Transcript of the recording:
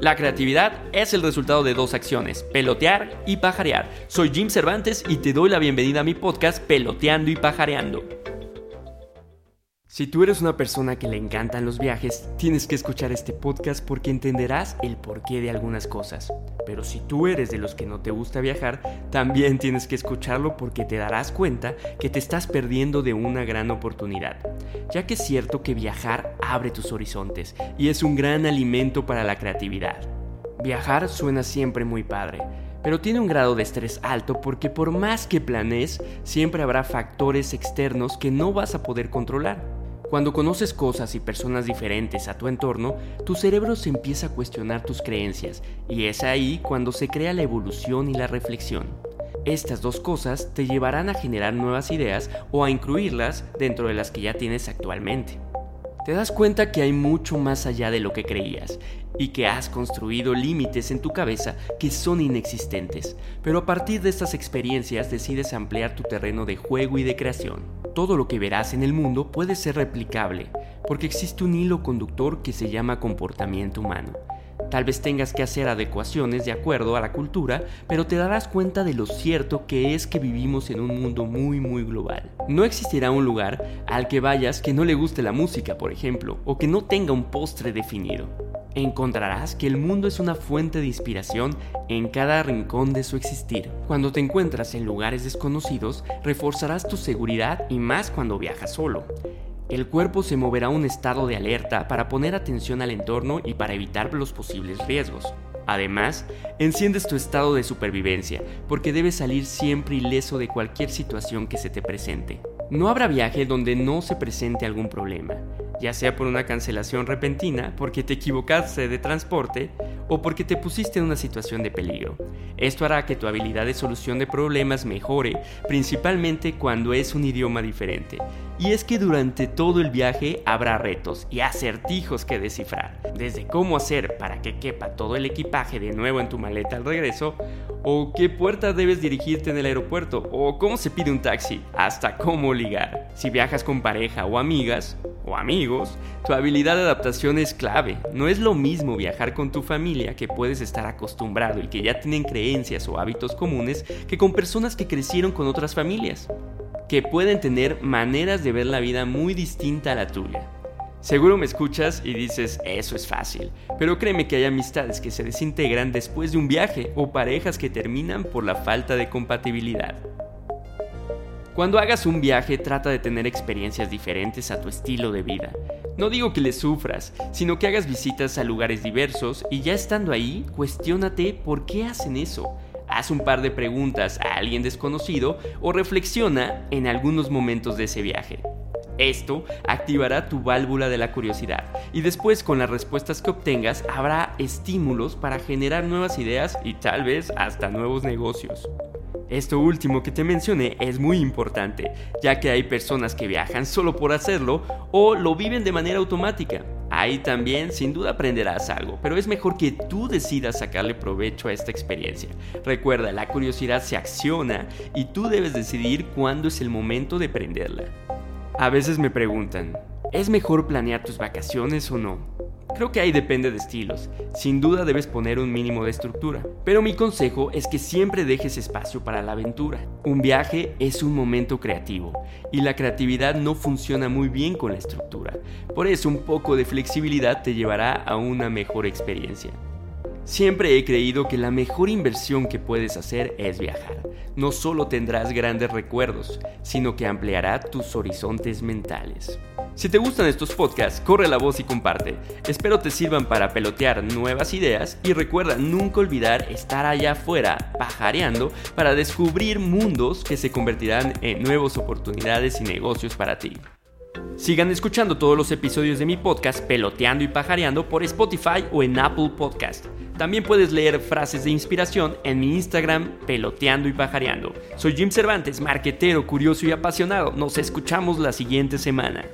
La creatividad es el resultado de dos acciones, pelotear y pajarear. Soy Jim Cervantes y te doy la bienvenida a mi podcast Peloteando y Pajareando. Si tú eres una persona que le encantan los viajes, tienes que escuchar este podcast porque entenderás el porqué de algunas cosas. Pero si tú eres de los que no te gusta viajar, también tienes que escucharlo porque te darás cuenta que te estás perdiendo de una gran oportunidad. Ya que es cierto que viajar abre tus horizontes y es un gran alimento para la creatividad. Viajar suena siempre muy padre, pero tiene un grado de estrés alto porque por más que planees, siempre habrá factores externos que no vas a poder controlar. Cuando conoces cosas y personas diferentes a tu entorno, tu cerebro se empieza a cuestionar tus creencias y es ahí cuando se crea la evolución y la reflexión. Estas dos cosas te llevarán a generar nuevas ideas o a incluirlas dentro de las que ya tienes actualmente te das cuenta que hay mucho más allá de lo que creías y que has construido límites en tu cabeza que son inexistentes. Pero a partir de estas experiencias decides ampliar tu terreno de juego y de creación. Todo lo que verás en el mundo puede ser replicable, porque existe un hilo conductor que se llama comportamiento humano Tal vez tengas que hacer adecuaciones de acuerdo a la cultura, pero te darás cuenta de lo cierto que es que vivimos en un mundo muy muy global. No existirá un lugar al que vayas que no le guste la música, por ejemplo, o que no tenga un postre definido. Encontrarás que el mundo es una fuente de inspiración en cada rincón de su existir. Cuando te encuentras en lugares desconocidos, reforzarás tu seguridad y más cuando viajas solo el cuerpo se moverá a un estado de alerta para poner atención al entorno y para evitar los posibles riesgos. Además, enciendes tu estado de supervivencia, porque debes salir siempre ileso de cualquier situación que se te presente. No habrá viaje donde no se presente algún problema, ya sea por una cancelación repentina, porque te equivocaste de transporte o porque te pusiste en una situación de peligro. Esto hará que tu habilidad de solución de problemas mejore, principalmente cuando es un idioma diferente. Y es que durante todo el viaje habrá retos y acertijos que descifrar, desde cómo hacer para que quepa todo el equipaje de nuevo en tu maleta al regreso, o qué puerta debes dirigirte en el aeropuerto, o cómo se pide un taxi, hasta cómo ligar. Si viajas con pareja o amigas, o amigos, tu habilidad de adaptación es clave. No es lo mismo viajar con tu familia que puedes estar acostumbrado y que ya tienen creencias o hábitos comunes que con personas que crecieron con otras familias, que pueden tener maneras de ver la vida muy distinta a la tuya. Seguro me escuchas y dices, eso es fácil, pero créeme que hay amistades que se desintegran después de un viaje o parejas que terminan por la falta de compatibilidad. Cuando hagas un viaje trata de tener experiencias diferentes a tu estilo de vida. No digo que le sufras, sino que hagas visitas a lugares diversos y ya estando ahí, cuestiónate por qué hacen eso. Haz un par de preguntas a alguien desconocido o reflexiona en algunos momentos de ese viaje. Esto activará tu válvula de la curiosidad y después con las respuestas que obtengas habrá estímulos para generar nuevas ideas y tal vez hasta nuevos negocios. Esto último que te mencioné es muy importante, ya que hay personas que viajan solo por hacerlo o lo viven de manera automática. Ahí también sin duda aprenderás algo, pero es mejor que tú decidas sacarle provecho a esta experiencia. Recuerda, la curiosidad se acciona y tú debes decidir cuándo es el momento de prenderla. A veces me preguntan, ¿es mejor planear tus vacaciones o no? Creo que ahí depende de estilos. Sin duda debes poner un mínimo de estructura. Pero mi consejo es que siempre dejes espacio para la aventura. Un viaje es un momento creativo y la creatividad no funciona muy bien con la estructura. Por eso un poco de flexibilidad te llevará a una mejor experiencia. Siempre he creído que la mejor inversión que puedes hacer es viajar. No solo tendrás grandes recuerdos, sino que ampliará tus horizontes mentales. Si te gustan estos podcasts, corre la voz y comparte. Espero te sirvan para pelotear nuevas ideas y recuerda nunca olvidar estar allá afuera pajareando para descubrir mundos que se convertirán en nuevas oportunidades y negocios para ti. Sigan escuchando todos los episodios de mi podcast Peloteando y Pajareando por Spotify o en Apple Podcast. También puedes leer frases de inspiración en mi Instagram Peloteando y Pajareando. Soy Jim Cervantes, marquetero, curioso y apasionado. Nos escuchamos la siguiente semana.